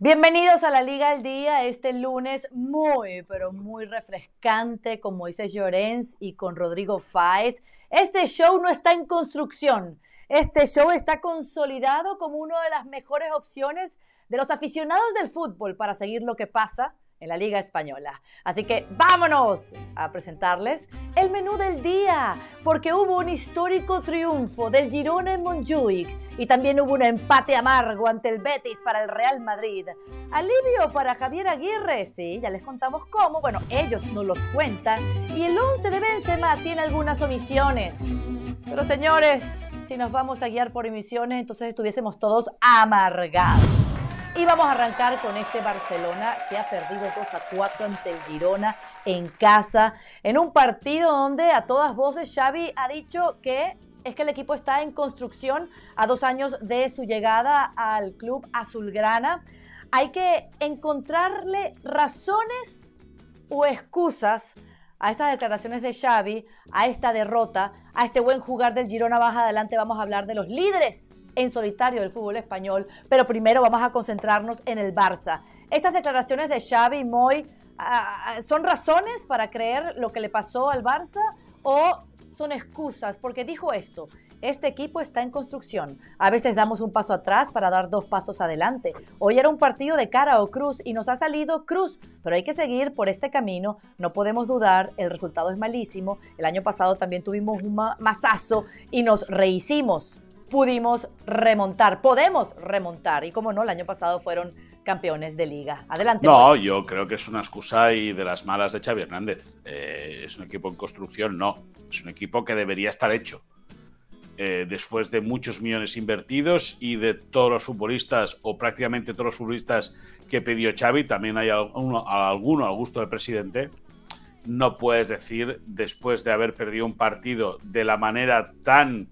Bienvenidos a la Liga al Día, este lunes muy, pero muy refrescante con Moisés Llorens y con Rodrigo Fáez. Este show no está en construcción, este show está consolidado como una de las mejores opciones de los aficionados del fútbol para seguir lo que pasa en la Liga Española. Así que vámonos a presentarles el menú del día, porque hubo un histórico triunfo del Girona en Montjuic y también hubo un empate amargo ante el Betis para el Real Madrid. Alivio para Javier Aguirre, sí, ya les contamos cómo, bueno, ellos nos los cuentan y el 11 de Benzema tiene algunas omisiones. Pero señores, si nos vamos a guiar por emisiones, entonces estuviésemos todos amargados. Y vamos a arrancar con este Barcelona que ha perdido 2 a 4 ante el Girona en casa, en un partido donde a todas voces Xavi ha dicho que es que el equipo está en construcción a dos años de su llegada al club azulgrana. Hay que encontrarle razones o excusas a estas declaraciones de Xavi, a esta derrota, a este buen jugar del Girona. Más adelante vamos a hablar de los líderes en solitario del fútbol español, pero primero vamos a concentrarnos en el Barça. Estas declaraciones de Xavi y Moy ah, ah, son razones para creer lo que le pasó al Barça o son excusas, porque dijo esto. Este equipo está en construcción. A veces damos un paso atrás para dar dos pasos adelante. Hoy era un partido de cara o cruz y nos ha salido cruz, pero hay que seguir por este camino. No podemos dudar, el resultado es malísimo. El año pasado también tuvimos un masazo y nos rehicimos pudimos remontar, podemos remontar. Y como no, el año pasado fueron campeones de liga. Adelante. No, yo creo que es una excusa y de las malas de Xavi Hernández. Eh, es un equipo en construcción, no. Es un equipo que debería estar hecho. Eh, después de muchos millones invertidos y de todos los futbolistas, o prácticamente todos los futbolistas que pidió Xavi, también hay alguno, alguno al gusto del presidente. No puedes decir, después de haber perdido un partido de la manera tan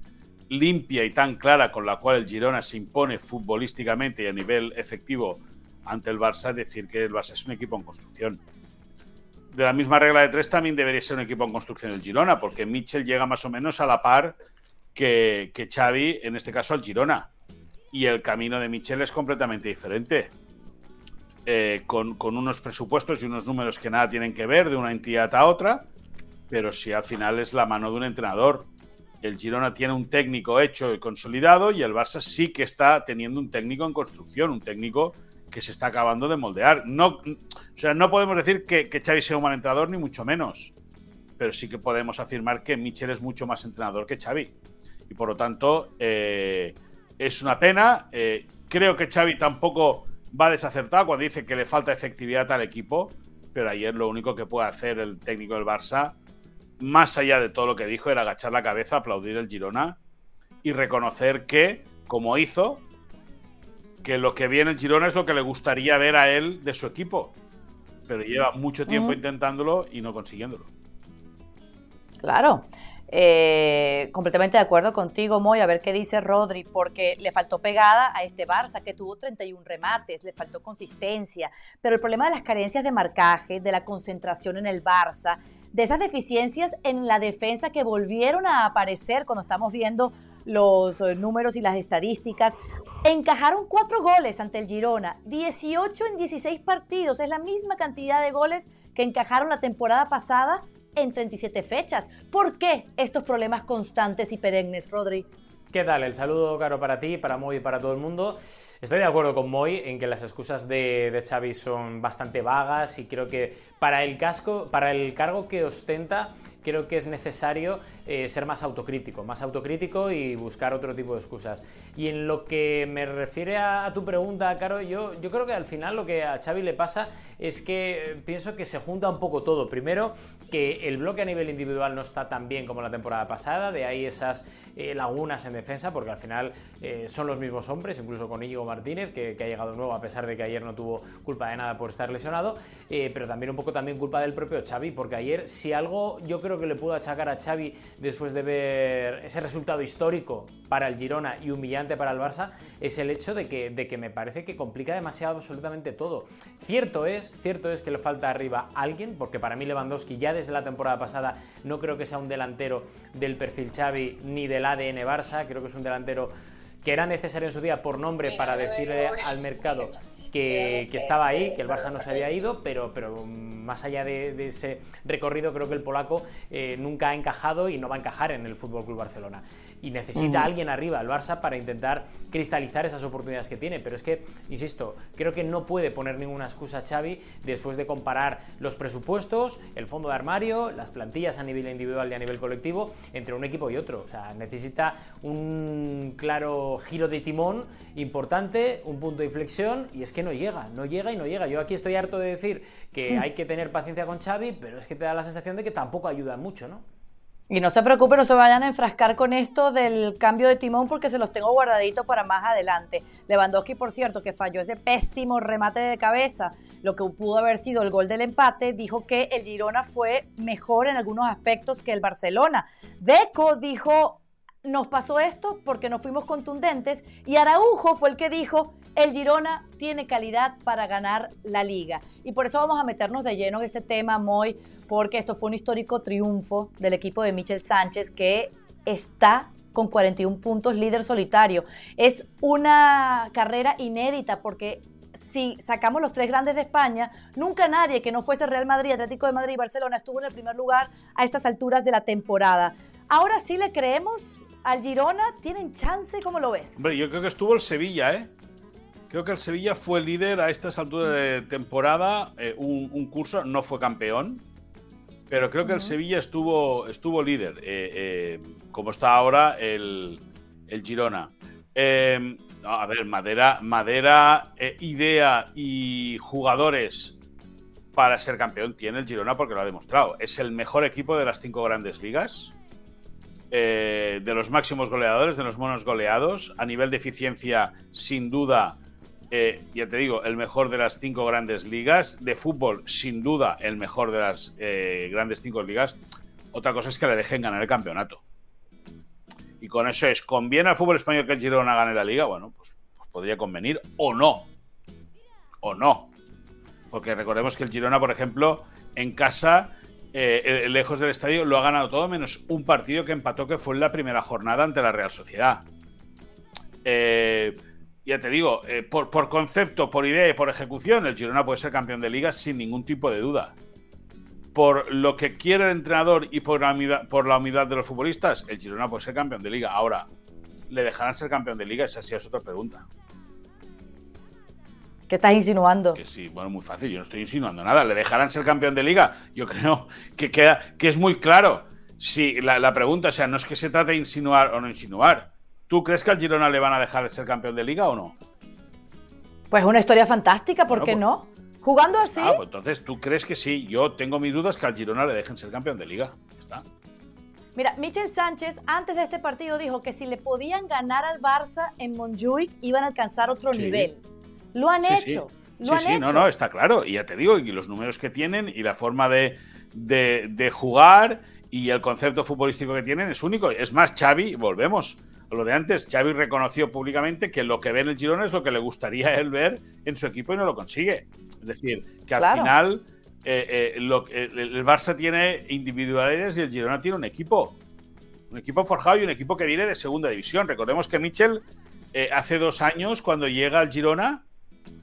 limpia y tan clara con la cual el Girona se impone futbolísticamente y a nivel efectivo ante el Barça, decir que el Barça es un equipo en construcción. De la misma regla de tres también debería ser un equipo en construcción el Girona, porque Mitchell llega más o menos a la par que, que Xavi, en este caso al Girona. Y el camino de Mitchell es completamente diferente. Eh, con, con, unos presupuestos y unos números que nada tienen que ver de una entidad a otra, pero sí al final es la mano de un entrenador el Girona tiene un técnico hecho y consolidado y el Barça sí que está teniendo un técnico en construcción, un técnico que se está acabando de moldear. No, o sea, no podemos decir que, que Xavi sea un mal entrenador, ni mucho menos. Pero sí que podemos afirmar que Michel es mucho más entrenador que Xavi. Y por lo tanto, eh, es una pena. Eh, creo que Xavi tampoco va desacertado cuando dice que le falta efectividad al equipo. Pero ayer lo único que puede hacer el técnico del Barça más allá de todo lo que dijo, era agachar la cabeza, aplaudir el Girona y reconocer que, como hizo, que lo que viene el Girona es lo que le gustaría ver a él de su equipo. Pero lleva mucho tiempo intentándolo y no consiguiéndolo. Claro. Eh, completamente de acuerdo contigo, Moy, a ver qué dice Rodri, porque le faltó pegada a este Barça que tuvo 31 remates, le faltó consistencia, pero el problema de las carencias de marcaje, de la concentración en el Barça, de esas deficiencias en la defensa que volvieron a aparecer cuando estamos viendo los eh, números y las estadísticas. Encajaron cuatro goles ante el Girona, 18 en 16 partidos, es la misma cantidad de goles que encajaron la temporada pasada en 37 fechas. ¿Por qué estos problemas constantes y perennes, Rodri? ¿Qué tal? El saludo, Caro, para ti, para Moy y para todo el mundo. Estoy de acuerdo con Moy en que las excusas de, de, Xavi son bastante vagas y creo que para el casco, para el cargo que ostenta, creo que es necesario eh, ser más autocrítico, más autocrítico y buscar otro tipo de excusas. Y en lo que me refiere a, tu pregunta, Caro, yo, yo creo que al final lo que a Xavi le pasa es que eh, pienso que se junta un poco todo. Primero, que el bloque a nivel individual no está tan bien como la temporada pasada, de ahí esas eh, lagunas en defensa, porque al final son los mismos hombres, incluso con Íñigo Martínez, que, ha llegado nuevo a pesar de que ayer no tuvo culpa de nada por estar lesionado, pero también un poco también culpa del propio Xavi, porque ayer si algo yo creo que le pudo achacar a Xavi después de ver ese resultado histórico para el Girona y humillante para el Barça, es el hecho de que, de que me parece que complica demasiado absolutamente todo. Cierto es, cierto es que le falta arriba alguien, porque para mí Lewandowski ya desde la temporada pasada no creo que sea un delantero del perfil Xavi ni del ADN Barça, creo que es un delantero que era necesario en su día por nombre para decirle al mercado que, estaba ahí, que el Barça no se había ido, pero, pero más allá de, ese recorrido, creo que el polaco eh, nunca ha encajado y no va a encajar en el Fútbol Club Barcelona. Y necesita alguien arriba, el Barça, para intentar cristalizar esas oportunidades que tiene. Pero es que, insisto, creo que no puede poner ninguna excusa Xavi después de comparar los presupuestos, el fondo de armario, las plantillas a nivel individual y a nivel colectivo entre un equipo y otro. O sea, necesita un claro giro de timón importante, un punto de inflexión, y es que no llega, no llega y no llega. Yo aquí estoy harto de decir que hay que tener paciencia con Xavi, pero es que te da la sensación de que tampoco ayuda mucho, ¿no? Y no se preocupen, no se vayan a enfrascar con esto del cambio de timón porque se los tengo guardaditos para más adelante. Lewandowski, por cierto, que falló ese pésimo remate de cabeza, lo que pudo haber sido el gol del empate, dijo que el Girona fue mejor en algunos aspectos que el Barcelona. Deco dijo, nos pasó esto porque no fuimos contundentes y Araujo fue el que dijo, el Girona tiene calidad para ganar la liga. Y por eso vamos a meternos de lleno en este tema, Moy, porque esto fue un histórico triunfo del equipo de Michel Sánchez que está con 41 puntos líder solitario. Es una carrera inédita porque si sacamos los tres grandes de España, nunca nadie que no fuese Real Madrid, Atlético de Madrid y Barcelona estuvo en el primer lugar a estas alturas de la temporada. Ahora sí le creemos al Girona, ¿tienen chance? ¿Cómo lo ves? Hombre, yo creo que estuvo el Sevilla, ¿eh? Creo que el Sevilla fue líder a estas alturas de temporada, eh, un, curso, no fue campeón, pero creo que el Sevilla estuvo, estuvo líder, eh, eh, como está ahora el, Girona. A ver, Madera, Madera idea y jugadores para ser campeón tiene el Girona porque lo ha demostrado. Es el mejor equipo de las cinco grandes ligas. de los máximos goleadores, de los monos goleados. A nivel de eficiencia, sin duda, eh, ya te digo, el mejor de las cinco grandes ligas. De fútbol, sin duda, el mejor de las eh, grandes cinco ligas. Otra cosa es que le dejen ganar el campeonato. Y con eso es, ¿conviene al fútbol español que el Girona gane la liga? Bueno, pues, pues podría convenir o no. O no. Porque recordemos que el Girona, por ejemplo, en casa, eh, lejos del estadio, lo ha ganado todo menos un partido que empató que fue en la primera jornada ante la Real Sociedad. Eh, ya te digo, eh, por, concepto, por idea y por ejecución, el Girona puede ser campeón de liga sin ningún tipo de duda. Por lo que quiere el entrenador y por la, humildad, por la humildad de los futbolistas, el Girona puede ser campeón de liga. Ahora, ¿le dejarán ser campeón de liga? Esa sí es otra pregunta. ¿Qué estás insinuando? Que sí, bueno, muy fácil, yo no estoy insinuando nada. ¿Le dejarán ser campeón de liga? Yo creo que, queda, que es muy claro. Si la, la pregunta, o sea, no es que se trate de insinuar o no insinuar ¿Tú crees que al Girona le van a dejar de ser campeón de liga o no? Pues una historia fantástica, ¿por qué pues- no? Jugando así. Ah, pues entonces tú crees que sí. Yo tengo mis dudas que al Girona le dejen ser campeón de liga. Está. Mira, Michel Sánchez antes de este partido dijo que si le podían ganar al Barça en Montjuic iban a alcanzar otro nivel. Lo han hecho. Sí. Lo no, no, está claro. Y ya te digo, y los números que tienen y la forma de, de jugar y el concepto futbolístico que tienen es único. Es más, Xavi, volvemos lo de antes, Xavi reconoció públicamente que lo que ve en el Girona es lo que le gustaría él ver en su equipo y no lo consigue. Es decir, que al final eh, eh, lo, el, Barça tiene individualidades y el Girona tiene un equipo. Un equipo forjado y un equipo que viene de segunda división. Recordemos que Michel eh, hace dos años, cuando llega al Girona,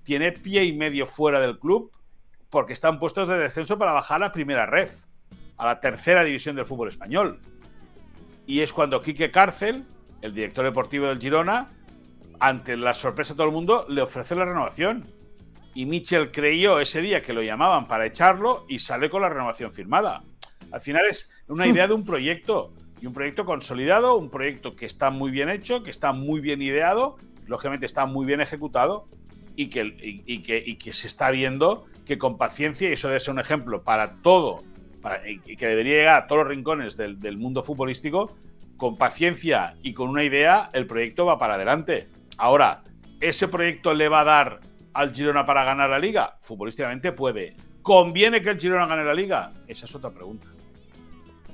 tiene pie y medio fuera del club porque están puestos de descenso para bajar a la primera red, a la tercera división del fútbol español. Y es cuando Quique Cárcel el director deportivo del Girona, ante la sorpresa de todo el mundo, le ofrece la renovación. Y Mitchell creyó ese día que lo llamaban para echarlo y sale con la renovación firmada. Al final es una idea de un proyecto y un proyecto consolidado, un proyecto que está muy bien hecho, que está muy bien ideado, lógicamente está muy bien ejecutado y que, se está viendo que con paciencia, y eso debe ser un ejemplo para todo, para, y que debería llegar a todos los rincones del mundo futbolístico, con paciencia y con una idea, el proyecto va para adelante. Ahora, ¿ese proyecto le va a dar al Girona para ganar la liga? Futbolísticamente puede. ¿Conviene que el Girona gane la liga? Esa es otra pregunta.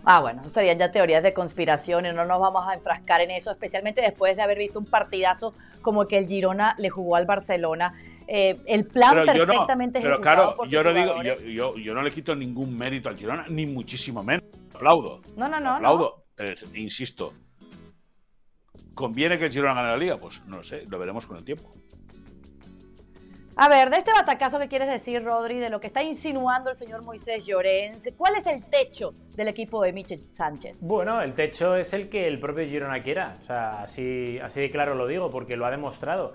Ah, bueno, eso serían ya teorías de conspiración y no nos vamos a enfrascar en eso, especialmente después de haber visto un partidazo como que el Girona le jugó al Barcelona. Eh, el plan perfectamente Pero claro, yo no digo, yo, yo, no le quito ningún mérito al Girona, ni muchísimo menos. Aplaudo. No, no, no. Aplaudo insisto, ¿conviene que el Girona gane la liga? Pues no lo sé, lo veremos con el tiempo. A ver, de este batacazo que quieres decir, Rodri, de lo que está insinuando el señor Moisés Llorens, ¿cuál es el techo del equipo de Michel Sánchez? Bueno, el techo es el que el propio Girona quiera. O sea, así, así de claro lo digo, porque lo ha demostrado.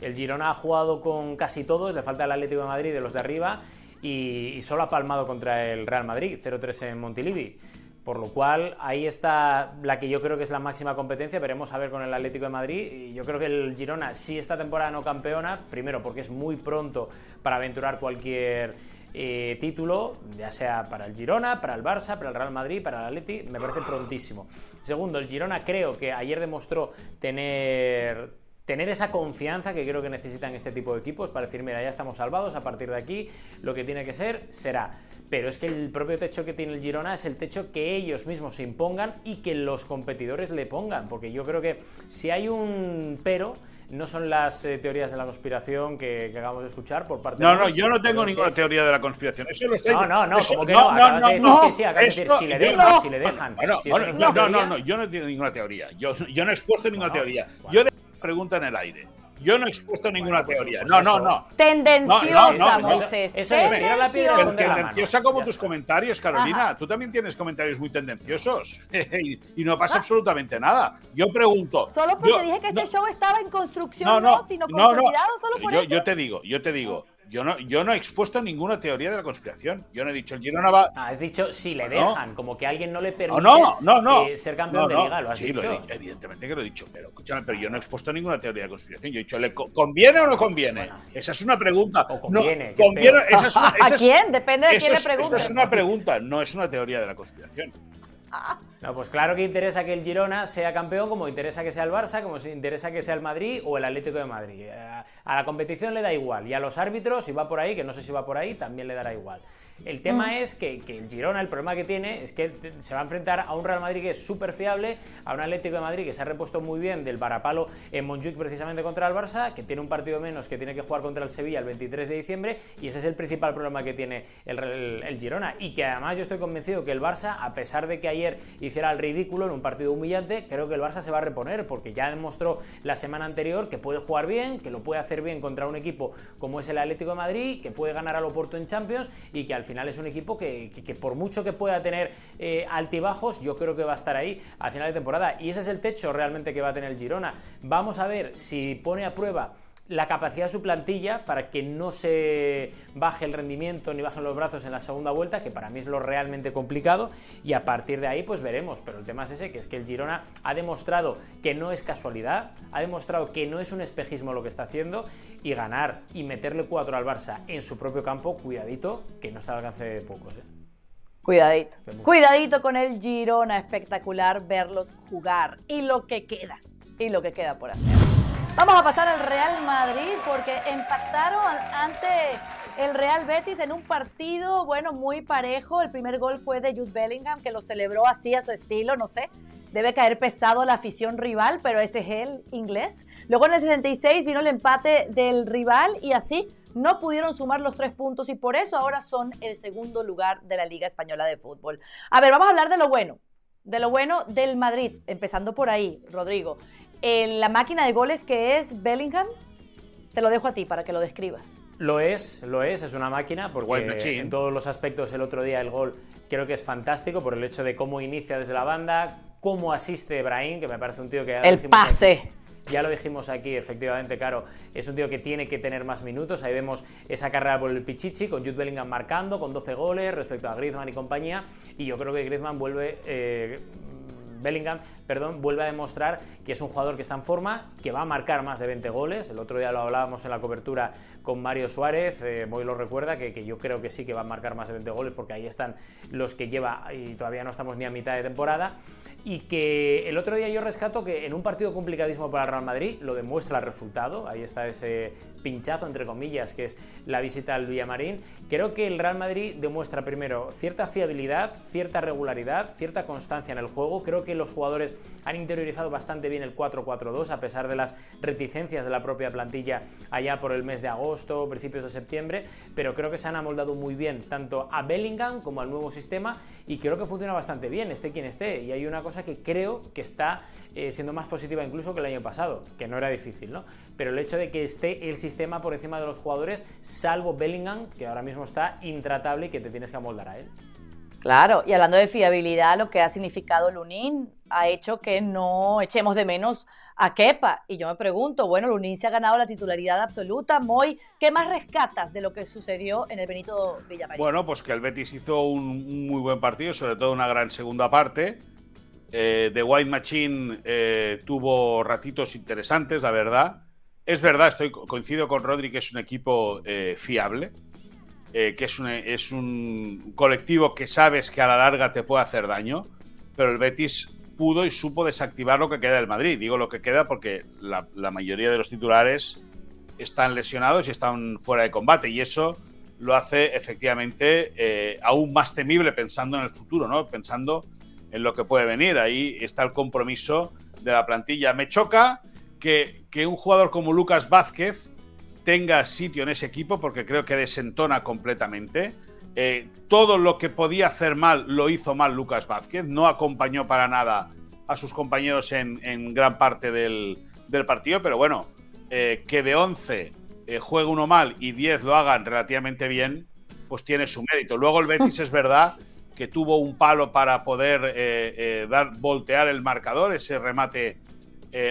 El Girona ha jugado con casi todos, le falta el Atlético de Madrid de los de arriba y, y solo ha palmado contra el Real Madrid, 0-3 en Montilivi. Por lo cual, ahí está la que yo creo que es la máxima competencia. Veremos a ver con el Atlético de Madrid. Y yo creo que el Girona, si esta temporada no campeona, primero porque es muy pronto para aventurar cualquier eh, título, ya sea para el Girona, para el Barça, para el Real Madrid, para el Atleti, me parece prontísimo. Segundo, el Girona creo que ayer demostró tener tener esa confianza que creo que necesitan este tipo de equipos para decir, mira, ya estamos salvados, a partir de aquí lo que tiene que ser será. Pero es que el propio techo que tiene el Girona es el techo que ellos mismos se impongan y que los competidores le pongan, porque yo creo que si hay un pero, no son las eh, teorías de la conspiración que, acabamos de escuchar por parte no, de... No, no, yo no tengo ninguna teoría de la conspiración. Eso lo estoy... No, no, no, eso, como que no, no, no, de no, que sí, acabas de decir si le dejan, si le dejan. Bueno, Si bueno, no, no, no, no, yo no tengo ninguna teoría. Yo, yo no he expuesto ninguna teoría. bueno. Yo pregunta en el aire. Yo no he expuesto ninguna pues, teoría. pues no, no, no. Tendenciosa, No, no, no, Moisés. eso es, la piedra la tendenciosa como tus comentarios, Carolina. Ajá. Tú también tienes comentarios muy tendenciosos. y, y no pasa absolutamente nada. Yo pregunto. Solo porque yo- dije que este show estaba en construcción, no, no, no, sino no, no. consolidado, solo por yo, eso. yo te digo, yo te digo. Yo no, yo no he expuesto ninguna teoría de la conspiración. Yo no he dicho el Girona va. Ah, has dicho si le No. dejan, como que alguien no le No, permite no, no, no. eh, ser campeón No, de no. liga, lo has sí, dicho. Lo he dicho, evidentemente que lo he dicho, pero escúchame, pero yo no he expuesto ninguna teoría de conspiración. Yo he dicho, ¿le co- conviene o no conviene? Bueno. esa es una pregunta. O conviene, No, qué conviene peor. esa es una- ¿A esa es- quién? Depende de quién le pregunte. Esa es una pregunta, no es una teoría de la conspiración. No, pues claro que interesa que el Girona sea campeón, como interesa que sea el Barça, como interesa que sea el Madrid o el Atlético de Madrid. Eh, A la competición le da igual. Y a los árbitros, si va por ahí, que no sé si va por ahí, también le dará igual. El tema es que, que el Girona, el problema que tiene es que se va a enfrentar a un Real Madrid que es súper fiable, a un Atlético de Madrid que se ha repuesto muy bien del varapalo en Montjuic precisamente contra el Barça, que tiene un partido menos, que tiene que jugar contra el Sevilla el 23 de diciembre, y ese es el principal problema que tiene el, el- el Girona. Y que además yo estoy convencido que el Barça, a pesar de que ayer hiciera el ridículo en un partido humillante, creo que el Barça se va a reponer, porque ya demostró la semana anterior que puede jugar bien, que lo puede hacer bien contra un equipo como es el Atlético de Madrid, que puede ganar al Oporto en Champions y que al final es un equipo que, que- por mucho que pueda tener eh, altibajos, yo creo que va a estar ahí a final de temporada. Y ese es el techo realmente que va a tener Girona. Vamos a ver si pone a prueba la capacidad de su plantilla para que no se baje el rendimiento ni bajen los brazos en la segunda vuelta, que para mí es lo realmente complicado, y a partir de ahí pues veremos, pero el tema es ese, que es que el Girona ha demostrado que no es casualidad, ha demostrado que no es un espejismo lo que está haciendo, y ganar y meterle cuatro al Barça en su propio campo, cuidadito, que no está al alcance de pocos. ¿eh? Cuidadito. Cuidadito con el Girona, espectacular verlos jugar. Y lo que queda, y lo que queda por hacer. Vamos a pasar al Real Madrid porque empataron ante el Real Betis en un partido, bueno, muy parejo. El primer gol fue de Jude Bellingham, que lo celebró así a su estilo, no sé. Debe caer pesado la afición rival, pero ese es el inglés. Luego en el 66 vino el empate del rival y así no pudieron sumar los tres puntos y por eso ahora son el segundo lugar de la Liga Española de Fútbol. A ver, vamos a hablar de lo bueno, de lo bueno del Madrid, empezando por ahí, Rodrigo. Eh, la máquina de goles que es Bellingham, te lo dejo a ti para que lo describas. Lo es, lo es, es una máquina White porque machine. en todos los aspectos el otro día el gol creo que es fantástico por el hecho de cómo inicia desde la banda, cómo asiste Brahim, que me parece un tío que... ya lo El dijimos aquí. pase. Ya lo dijimos aquí, efectivamente, claro, es un tío que tiene que tener más minutos. Ahí vemos esa carrera por el Pichichi, con Jude Bellingham marcando, con 12 goles respecto a Griezmann y compañía. Y yo creo que Griezmann vuelve, eh, Bellingham, perdón, vuelve a demostrar que es un jugador que está en forma, que va a marcar más de 20 goles. El otro día lo hablábamos en la cobertura con Mario Suárez, eh, lo recuerda, que, que yo creo que sí que va a marcar más de 20 goles, porque ahí están los que lleva y todavía no estamos ni a mitad de temporada. Y que el otro día yo rescato que en un partido complicadísimo para el Real Madrid lo demuestra el resultado. Ahí está ese pinchazo, entre comillas, que es la visita al Villamarín. Creo que el Real Madrid demuestra primero cierta fiabilidad, cierta regularidad, cierta constancia en el juego. Creo que que los jugadores han interiorizado bastante bien el 4-4-2 a pesar de las reticencias de la propia plantilla allá por el mes de agosto, principios de septiembre, pero creo que se han amoldado muy bien tanto a Bellingham como al nuevo sistema y creo que funciona bastante bien, esté quien esté. Y hay una cosa que creo que está eh, siendo más positiva incluso que el año pasado, que no era difícil, ¿no? Pero el hecho de que esté el sistema por encima de los jugadores, salvo Bellingham, que ahora mismo está intratable y que te tienes que amoldar a él. Claro, y hablando de fiabilidad, lo que ha significado Lunin ha hecho que no echemos de menos a Kepa. Y yo me pregunto, bueno, Lunin se ha ganado la titularidad absoluta. Moy, ¿qué más rescatas de lo que sucedió en el Benito Villamarín? Bueno, pues que el Betis hizo un, muy buen partido, sobre todo una gran segunda parte. Eh, The White Machine eh, tuvo ratitos interesantes, la verdad. Es verdad, estoy coincido con Rodri que es un equipo eh, fiable eh, que es un, es un colectivo que sabes que a la larga te puede hacer daño, pero el Betis pudo y supo desactivar lo que queda del Madrid. Digo lo que queda porque la, mayoría de los titulares están lesionados y están fuera de combate y eso lo hace efectivamente eh, aún más temible pensando en el futuro, ¿no? Pensando en lo que puede venir. Ahí está el compromiso de la plantilla. Me choca que, que un jugador como Lucas Vázquez tenga sitio en ese equipo porque creo que desentona completamente. Eh, todo lo que podía hacer mal lo hizo mal Lucas Vázquez, no acompañó para nada a sus compañeros en, gran parte del, partido, pero bueno, eh, que de 11 eh, juegue uno mal y 10 lo hagan relativamente bien, pues tiene su mérito. Luego el Betis es verdad que tuvo un palo para poder dar, voltear el marcador, ese remate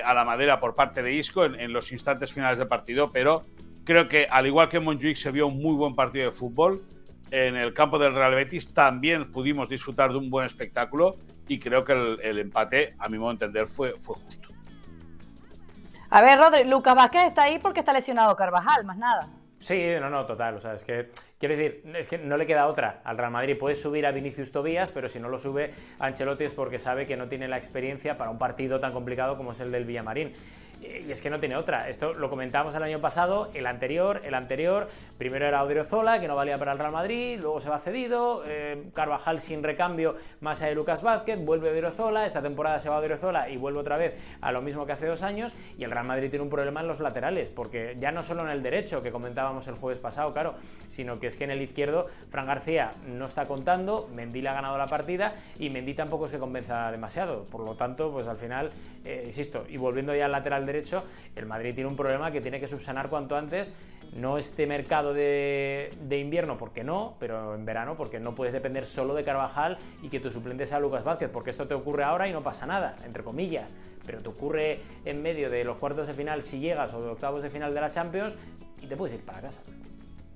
a la madera por parte de Isco en, en, los instantes finales del partido, pero Creo que, al igual que en Montjuic se vio un muy buen partido de fútbol, en el campo del Real Betis también pudimos disfrutar de un buen espectáculo y creo que el, empate, a mi modo de entender, fue, fue justo. A ver, Rodri, Lucas Vázquez está ahí porque está lesionado Carvajal, más nada. Sí, no, no, total. O sea, es que quiero decir, es que no le queda otra al Real Madrid. Puede subir a Vinicius Tobías, pero si no lo sube Ancelotti es porque sabe que no tiene la experiencia para un partido tan complicado como es el del Villamarín. Y es que no tiene otra. Esto lo comentábamos el año pasado, el anterior, el anterior. Primero era Odriozola, que no valía para el Real Madrid, luego se va cedido. Eh, Carvajal sin recambio, más allá de Lucas Vázquez, vuelve Odriozola. Esta temporada se va Odriozola y vuelve otra vez a lo mismo que hace dos años. Y el Real Madrid tiene un problema en los laterales, porque ya no solo en el derecho, que comentábamos el jueves pasado, claro, sino que es que en el izquierdo Fran García no está contando, Mendy le ha ganado la partida y Mendy tampoco es que convenza demasiado. Por lo tanto, pues al final, eh, insisto, y volviendo ya al lateral derecho, el Madrid tiene un problema que tiene que subsanar cuanto antes. No este mercado de, invierno, porque no, pero en verano, porque no puedes depender solo de Carvajal y que tu suplente sea Lucas Vázquez, porque esto te ocurre ahora y no pasa nada, entre comillas, pero te ocurre en medio de los cuartos de final si llegas o de octavos de final de la Champions y te puedes ir para casa.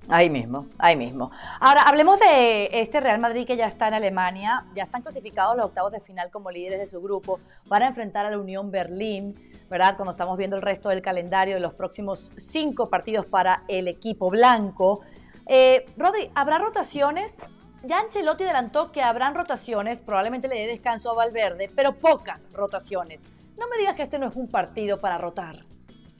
Ahí mismo, ahí mismo. Ahora, hablemos de este Real Madrid que ya está en Alemania, ya están clasificados los octavos de final como líderes de su grupo, para enfrentar a la Unión Berlín, ¿verdad? Cuando estamos viendo el resto del calendario de los próximos cinco partidos para el equipo blanco. Eh, Rodri, ¿habrá rotaciones? Ya Ancelotti adelantó que habrán rotaciones, probablemente le dé descanso a Valverde, pero pocas rotaciones. No me digas que este no es un partido para rotar.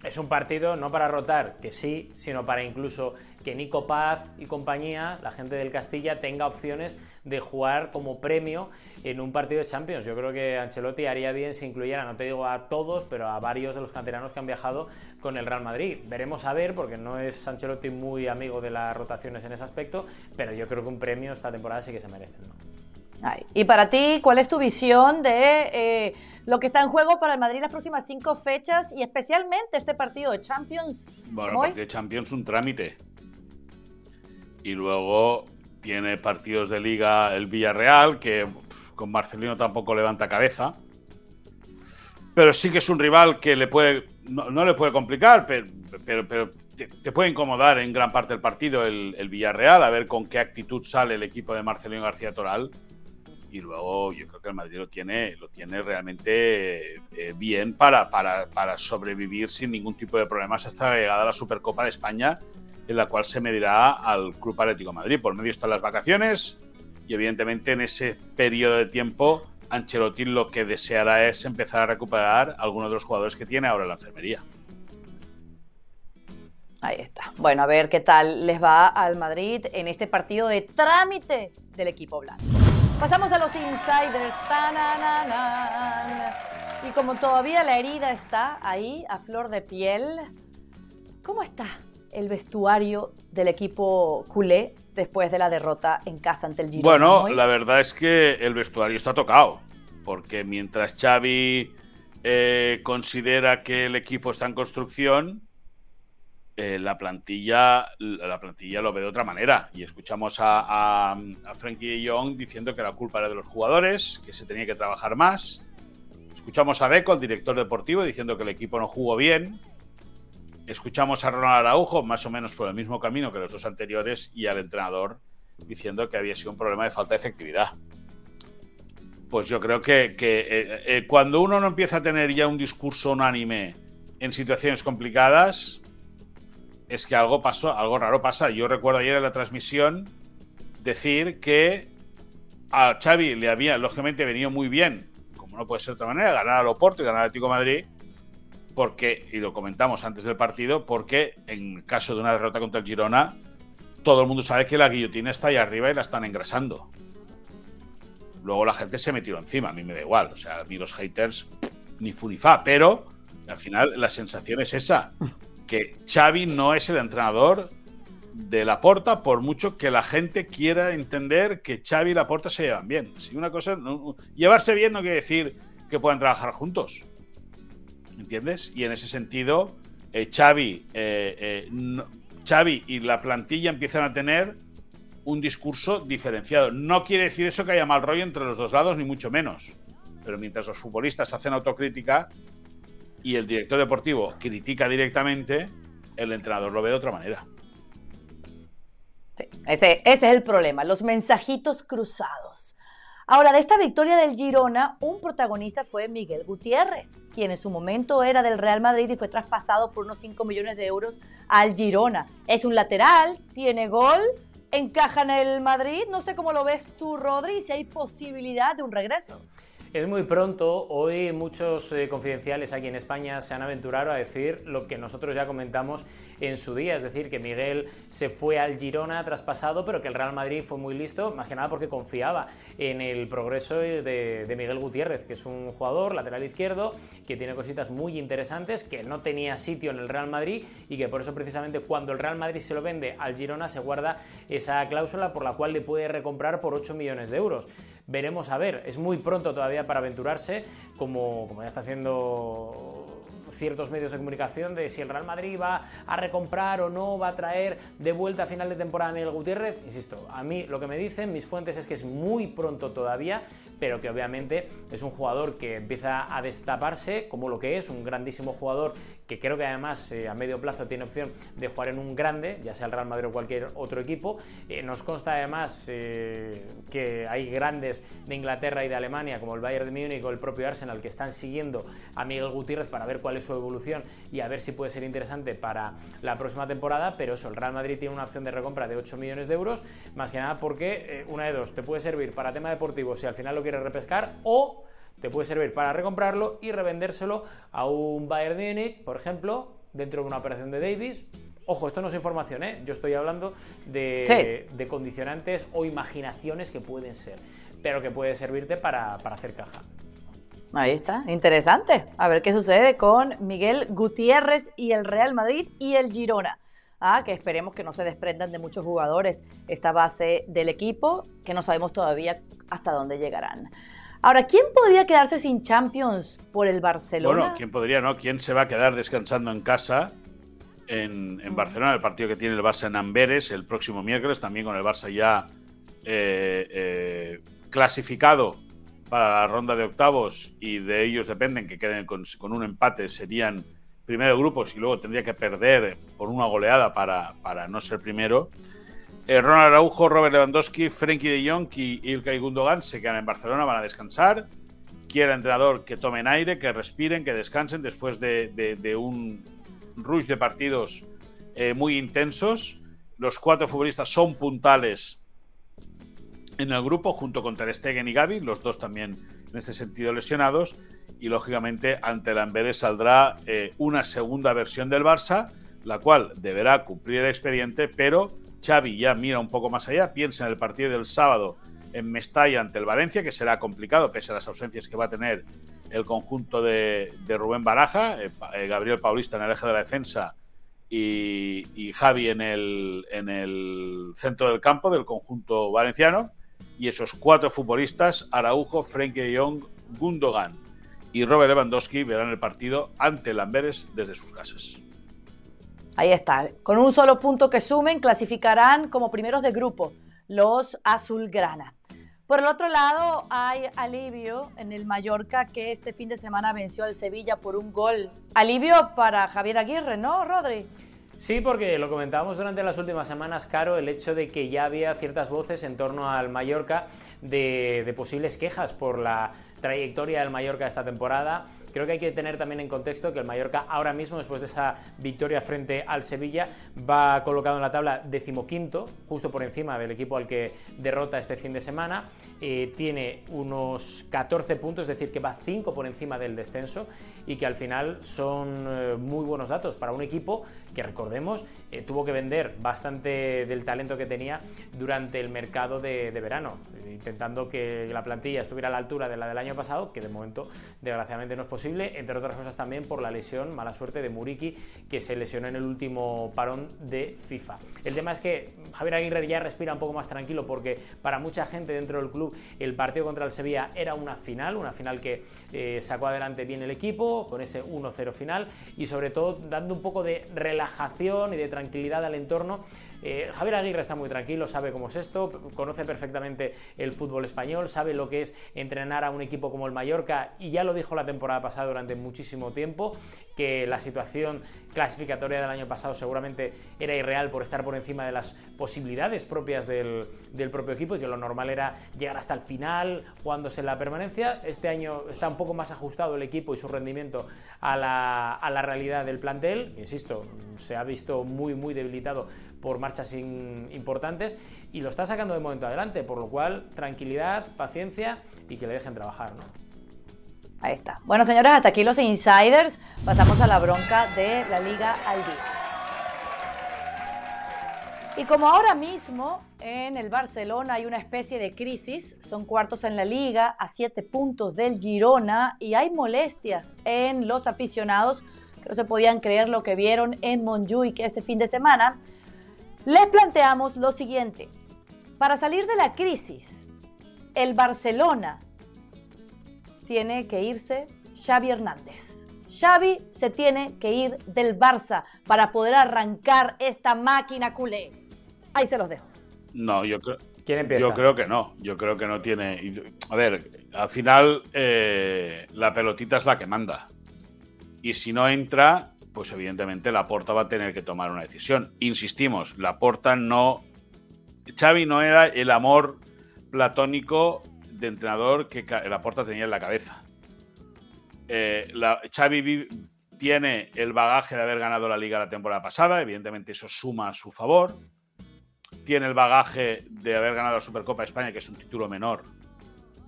Es un partido no para rotar, que sí, sino para incluso que Nico Paz y compañía, la gente del Castilla, tenga opciones de jugar como premio en un partido de Champions. Yo creo que Ancelotti haría bien si incluyera, no te digo a todos, pero a varios de los canteranos que han viajado con el Real Madrid. Veremos a ver, porque no es Ancelotti muy amigo de las rotaciones en ese aspecto, pero yo creo que un premio esta temporada sí que se merece. Y para ti, ¿cuál es tu visión de... Eh, lo que está en juego para el Madrid las próximas cinco fechas y especialmente este partido de Champions. Bueno, de Champions un trámite. Y luego tiene partidos de liga el Villarreal, que con Marcelino tampoco levanta cabeza. Pero sí que es un rival que le puede, no, le puede complicar, pero, pero, te, puede incomodar en gran parte del partido el, el Villarreal, a ver con qué actitud sale el equipo de Marcelino García Toral y luego yo creo que el Madrid lo tiene, lo tiene realmente eh, bien para, para, sobrevivir sin ningún tipo de problemas hasta la llegada a la Supercopa de España, en la cual se medirá al Club Atlético Madrid. Por medio están las vacaciones y evidentemente en ese periodo de tiempo Ancelotti lo que deseará es empezar a recuperar algunos de los jugadores que tiene ahora en la enfermería. Ahí está. Bueno, a ver qué tal les va al Madrid en este partido de trámite del equipo blanco. Pasamos a los insiders. Y como todavía la herida está ahí, a flor de piel, ¿cómo está el vestuario del equipo culé después de la derrota en casa ante el Girona? Bueno, la verdad es que el vestuario está tocado, porque mientras Xavi eh, considera que el equipo está en construcción, eh, la plantilla la plantilla lo ve de otra manera y escuchamos a, Frankie de Jong diciendo que la culpa era de los jugadores, que se tenía que trabajar más. Escuchamos a Deco, el director deportivo, diciendo que el equipo no jugó bien. Escuchamos a Ronald Araujo, más o menos por el mismo camino que los dos anteriores, y al entrenador diciendo que había sido un problema de falta de efectividad. Pues yo creo que, que eh, eh, cuando uno no empieza a tener ya un discurso unánime en situaciones complicadas, es que algo pasó, algo raro pasa. Yo recuerdo ayer en la transmisión decir que a Xavi le había, lógicamente, venido muy bien, como no puede ser de otra manera, ganar al Oporto y ganar al Atlético de Madrid, porque, y lo comentamos antes del partido, porque en caso de una derrota contra el Girona, todo el mundo sabe que la guillotina está ahí arriba y la están engrasando. Luego la gente se metió encima, a mí me da igual, o sea, a mí los haters ni fu ni fa, pero al final la sensación es esa que Xavi no es el entrenador de Laporta, por mucho que la gente quiera entender que Xavi y Laporta se llevan bien. Si una cosa, no, llevarse bien no quiere decir que puedan trabajar juntos. ¿Entiendes? Y en ese sentido, eh, Xavi, eh, eh, Xavi y la plantilla empiezan a tener un discurso diferenciado. No quiere decir eso que haya mal rollo entre los dos lados, ni mucho menos. Pero mientras los futbolistas hacen autocrítica, y el director deportivo critica directamente, el entrenador lo ve de otra manera. Sí, ese, es el problema, los mensajitos cruzados. Ahora, de esta victoria del Girona, un protagonista fue Miguel Gutiérrez, quien en su momento era del Real Madrid y fue traspasado por unos 5 millones de euros al Girona. Es un lateral, tiene gol, encaja en el Madrid. No sé cómo lo ves tú, Rodri, si hay posibilidad de un regreso. Es muy pronto, hoy muchos eh, confidenciales aquí en España se han aventurado a decir lo que nosotros ya comentamos en su día, es decir, que Miguel se fue al Girona traspasado, pero que el Real Madrid fue muy listo, más que nada porque confiaba en el progreso de, de Miguel Gutiérrez, que es un jugador lateral izquierdo que tiene cositas muy interesantes, que no tenía sitio en el Real Madrid y que por eso precisamente cuando el Real Madrid se lo vende al Girona se guarda esa cláusula por la cual le puede recomprar por 8 millones de euros. Veremos a ver, es muy pronto todavía para aventurarse, como, como ya está haciendo ciertos medios de comunicación de si el Real Madrid va a recomprar o no, va a traer de vuelta a final de temporada a Miguel Gutiérrez. Insisto, a mí lo que me dicen mis fuentes es que es muy pronto todavía, pero que obviamente es un jugador que empieza a destaparse como lo que es, un grandísimo jugador que creo que además eh, a medio plazo tiene opción de jugar en un grande, ya sea el Real Madrid o cualquier otro equipo. Eh, nos consta además eh, que hay grandes de Inglaterra y de Alemania, como el Bayern de Múnich o el propio Arsenal, que están siguiendo a Miguel Gutiérrez para ver cuál es su evolución y a ver si puede ser interesante para la próxima temporada, pero eso, el Real Madrid tiene una opción de recompra de 8 millones de euros, más que nada porque una de dos, te puede servir para tema deportivo si al final lo quieres repescar o te puede servir para recomprarlo y revendérselo a un Bayern Munich, por ejemplo, dentro de una operación de Davis. Ojo, esto no es información, ¿eh? yo estoy hablando de, sí. de condicionantes o imaginaciones que pueden ser, pero que puede servirte para, para hacer caja. Ahí está, interesante. A ver qué sucede con Miguel Gutiérrez y el Real Madrid y el Girona. Ah, que esperemos que no se desprendan de muchos jugadores esta base del equipo, que no sabemos todavía hasta dónde llegarán. Ahora, ¿quién podría quedarse sin Champions por el Barcelona? Bueno, ¿quién podría, no? ¿Quién se va a quedar descansando en casa en, en Barcelona? El partido que tiene el Barça en Amberes el próximo miércoles, también con el Barça ya eh, eh, clasificado para la ronda de octavos y de ellos dependen que queden con, con un empate, serían primero grupos y luego tendría que perder por una goleada para, para no ser primero. Eh, Ronald Araujo, Robert Lewandowski, Frenkie de Jong y Ilkay Gundogan se quedan en Barcelona, van a descansar. Quiere el entrenador que tomen aire, que respiren, que descansen después de, un rush de partidos eh, muy intensos. Los cuatro futbolistas son puntales en el grupo, junto con Ter Stegen y Gavi, los dos también en este sentido lesionados. Y lógicamente ante el Amberes saldrá eh, una segunda versión del Barça, la cual deberá cumplir el expediente, pero Xavi ya mira un poco más allá, piensa en el partido del sábado en Mestalla ante el Valencia, que será complicado pese a las ausencias que va a tener el conjunto de, Rubén Baraja, eh, eh, Gabriel Paulista en el eje de la defensa y, Javi en el, en el centro del campo del conjunto valenciano. Y esos cuatro futbolistas, Araujo, Frenkie de Jong, Gundogan y Robert Lewandowski, verán el partido ante el Amberes desde sus casas. Ahí está. Con un solo punto que sumen, clasificarán como primeros de grupo los azulgrana. Por el otro lado, hay alivio en el Mallorca que este fin de semana venció al Sevilla por un gol. Alivio para Javier Aguirre, ¿no, Rodri? Sí, porque lo comentábamos durante las últimas semanas, Caro, el hecho de que ya había ciertas voces en torno al Mallorca de, de posibles quejas por la trayectoria del Mallorca esta temporada Creo que hay que tener también en contexto que el Mallorca ahora mismo, después de esa victoria frente al Sevilla, va colocado en la tabla decimoquinto, justo por encima del equipo al que derrota este fin de semana. Eh, tiene unos 14 puntos, es decir, que va 5 por encima del descenso y que al final son eh, muy buenos datos para un equipo que, recordemos, eh, tuvo que vender bastante del talento que tenía durante el mercado de, verano, intentando que la plantilla estuviera a la altura de la del año pasado, que de momento, desgraciadamente, no es posible entre otras cosas también por la lesión, mala suerte de Muriki, que se lesionó en el último parón de FIFA. El tema es que Javier Aguirre ya respira un poco más tranquilo porque para mucha gente dentro del club el partido contra el Sevilla era una final, una final que eh, sacó adelante bien el equipo con ese 1-0 final y sobre todo dando un poco de relajación y de tranquilidad al entorno eh, Javier Aguirre está muy tranquilo, sabe cómo es esto, conoce perfectamente el fútbol español, sabe lo que es entrenar a un equipo como el Mallorca y ya lo dijo la temporada pasada durante muchísimo tiempo, que la situación clasificatoria del año pasado seguramente era irreal por estar por encima de las posibilidades propias del, propio equipo y que lo normal era llegar hasta el final jugándose la permanencia. Este año está un poco más ajustado el equipo y su rendimiento a la, a la realidad del plantel, insisto, se ha visto muy muy debilitado por marchas importantes y lo está sacando de momento adelante, por lo cual tranquilidad, paciencia y que le dejen trabajar. ¿no? Ahí está. Bueno, señores, hasta aquí los insiders. Pasamos a la bronca de la Liga al día. Y como ahora mismo en el Barcelona hay una especie de crisis, son cuartos en la liga, a siete puntos del Girona y hay molestias en los aficionados que no se podían creer lo que vieron en Montjuic este fin de semana les planteamos lo siguiente. Para salir de la crisis, el Barcelona tiene que irse Xavi Hernández. Xavi se tiene que ir del Barça para poder arrancar esta máquina culé. Ahí se los dejo. No, yo creo, yo creo que no. Yo creo que no tiene. A ver, al final eh, la pelotita es la que manda. Y si no entra, pues evidentemente la Porta va a tener que tomar una decisión. Insistimos, la Porta no. Xavi no era el amor platónico de entrenador que la Porta tenía en la cabeza. Eh, la, Xavi tiene el bagaje de haber ganado la liga la temporada pasada, evidentemente eso suma a su favor. Tiene el bagaje de haber ganado la Supercopa de España, que es un título menor,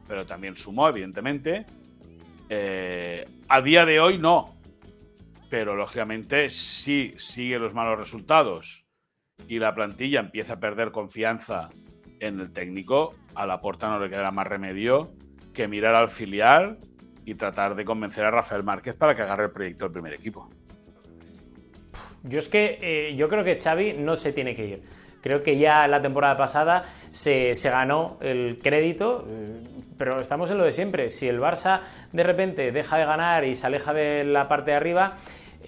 pero también sumó, evidentemente. Eh, a día de hoy no, pero lógicamente si sigue los malos resultados y la plantilla empieza a perder confianza en el técnico, a la puerta no le quedará más remedio que mirar al filial y tratar de convencer a Rafael Márquez para que agarre el proyecto del primer equipo. Yo es que eh, yo creo que Xavi no se tiene que ir. Creo que ya la temporada pasada se, se, ganó el crédito, eh, pero estamos en lo de siempre. Si el Barça de repente deja de ganar y se aleja de la parte de arriba,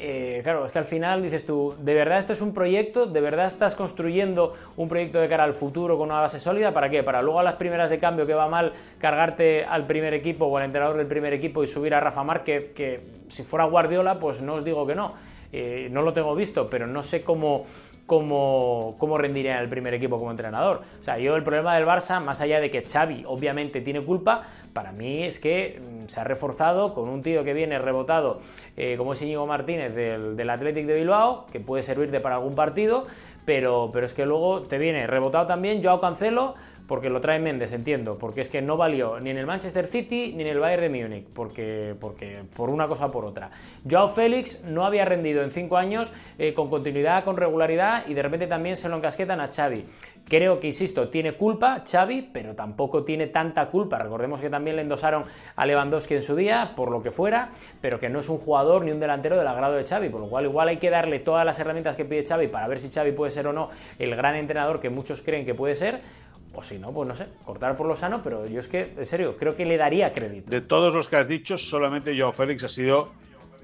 eh, claro, es que al final dices tú, ¿de verdad esto es un proyecto? ¿De verdad estás construyendo un proyecto de cara al futuro con una base sólida? ¿Para qué? ¿Para luego a las primeras de cambio que va mal cargarte al primer equipo o al entrenador del primer equipo y subir a Rafa Márquez, que si fuera Guardiola, pues no os digo que no. Eh, no lo tengo visto, pero no sé cómo, cómo, cómo rendiría en el primer equipo como entrenador. O sea, yo el problema del Barça, más allá de que Xavi obviamente tiene culpa, para mí es que mm, se ha reforzado con un tío que viene rebotado eh, como es Íñigo Martínez del, del Athletic de Bilbao, que puede servirte para algún partido, pero, pero es que luego te viene rebotado también Joao Cancelo, porque lo trae Méndez, entiendo, porque es que no valió ni en el Manchester City ni en el Bayern de Múnich, porque, porque por una cosa o por otra. Joao Félix no había rendido en cinco años eh, con continuidad, con regularidad y de repente también se lo encasquetan a Xavi. Creo que, insisto, tiene culpa Xavi, pero tampoco tiene tanta culpa. Recordemos que también le endosaron a Lewandowski en su día, por lo que fuera, pero que no es un jugador ni un delantero del agrado de Xavi, por lo cual igual hay que darle todas las herramientas que pide Xavi para ver si Xavi puede ser o no el gran entrenador que muchos creen que puede ser, o si no, pues no sé, cortar por lo sano, pero yo es que, en serio, creo que le daría crédito. De todos los que has dicho, solamente Joao Félix ha sido,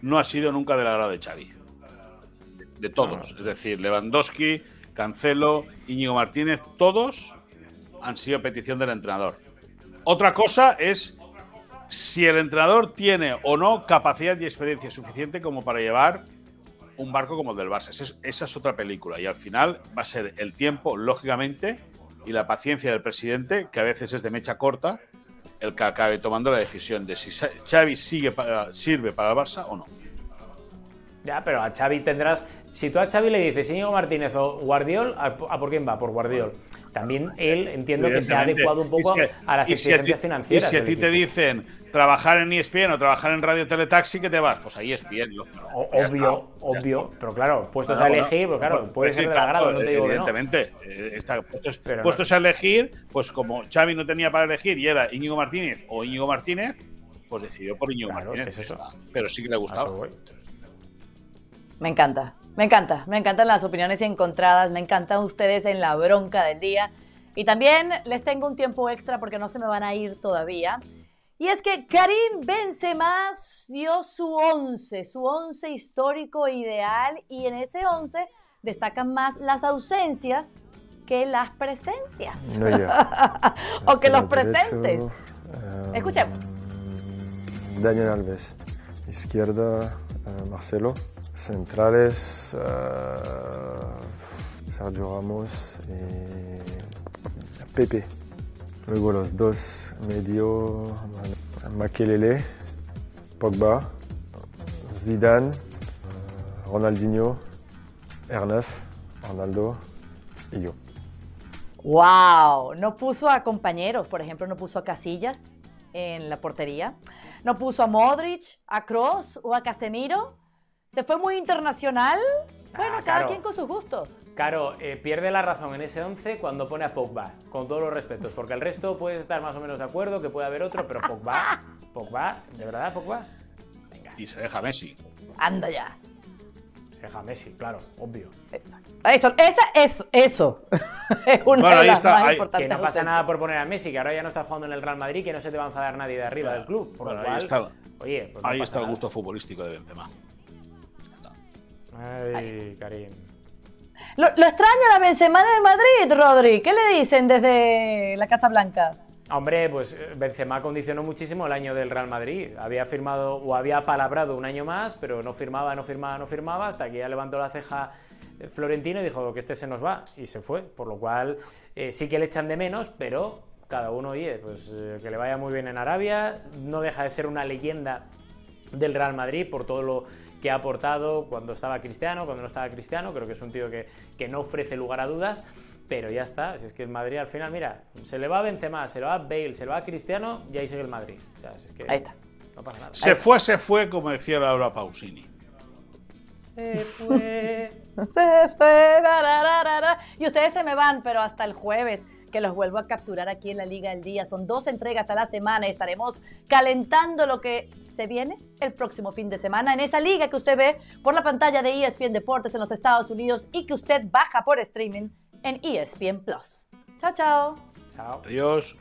no ha sido nunca del agrado de Xavi. De todos. Es decir, Lewandowski, Cancelo, Íñigo Martínez, todos han sido petición del entrenador. Otra cosa es si el entrenador tiene o no capacidad y experiencia suficiente como para llevar un barco como el del Barça. Esa es, otra película. Y al final va a ser el tiempo, lógicamente, y la paciencia del presidente, que a veces es de mecha corta, el que acabe tomando la decisión de si Xavi sigue sirve para el Barça o no. Ya, pero a Xavi tendrás. Si tú a Xavi le dices Íñigo Martínez o Guardiol, ¿a, por quién va? Por Guardiol. También él entiendo que se ha adecuado un poco a las exigencias financieras. Y si a ti te dicen trabajar en ESPN o trabajar en Radio Teletaxi, ¿qué te vas? Pues ahí ESPN. obvio, obvio. Pero claro, puestos a elegir, pues claro, puede ser del agrado, no te digo Evidentemente. Eh, está, puestos, puestos a elegir, pues como Xavi no tenía para elegir y era Íñigo Martínez o Íñigo Martínez, pues decidió por Íñigo Martínez. eso. Pero sí que le gustaba. Me encanta, me encanta, me encantan las opiniones encontradas, me encantan ustedes en la bronca del día. Y también les tengo un tiempo extra porque no se me van a ir todavía. Y es que Karim Benzema dio su 11, su 11 histórico ideal y en ese 11 destacan más las ausencias que las presencias. o que los presentes. Eh, Escuchemos. Daniel Alves, izquierda eh, Marcelo, centrales uh, Sergio Ramos y Pepe. Luego los dos medio Makelele, Pogba, Zidane, Ronaldinho, Ernest, Ronaldo y yo. ¡Wow! No puso a compañeros, por ejemplo, no puso a Casillas en la portería, no puso a Modric, a Kroos o a Casemiro se fue muy internacional. Bueno, ah, cada quien con sus gustos. Claro, eh, pierde la razón en ese 11 cuando pone a Pogba, con todos los respetos, porque el resto puede estar más o menos de acuerdo, que puede haber otro, pero Pogba, Pogba, ¿de verdad Pogba? Venga. Y se deja Messi. Anda ya. Se deja Messi, claro, obvio. Exacto. Eso, esa es eso. es una bueno, de las está, más importantes. Que no pasa nada por poner a Messi, que ahora ya no está jugando en el Real Madrid, que no se te va a enfadar nadie de arriba del club. Por lo cual, ahí está, oye, pues ahí está el gusto futbolístico de Benzema. Ay, Karim. Lo, extraña la Benzema del Madrid, Rodri. ¿Qué le dicen desde la Casa Blanca? Hombre, pues eh, Benzema condicionó muchísimo el año del Real Madrid. Había firmado o había palabrado un año más, pero no firmaba, no firmaba, no firmaba, hasta que ya levantó la ceja eh, Florentino y dijo que este se nos va y se fue. Por lo cual eh, sí que le echan de menos, pero cada uno, oye, pues que le vaya muy bien en Arabia. No deja de ser una leyenda del Real Madrid por todo lo que ha aportado cuando estaba Cristiano, cuando no estaba Cristiano. Creo que es un tío que, que no ofrece lugar a dudas. Pero ya está, si es que el Madrid al final, mira, se le va a Benzema, se le va a Bale, se le va a Cristiano y ahí sigue el Madrid. ahí está. No pasa nada. Se fue, se fue, como decía Laura Pausini. Se fue. se fue. Y ustedes se me van, pero hasta el jueves que los vuelvo a capturar aquí en la Liga del Día. Son dos entregas a la semana. Estaremos calentando lo que se viene el próximo fin de semana en esa liga que usted ve por la pantalla de ESPN Deportes en los Estados Unidos y que usted baja por streaming en ESPN Plus. Chao, chao. Chao. Adiós.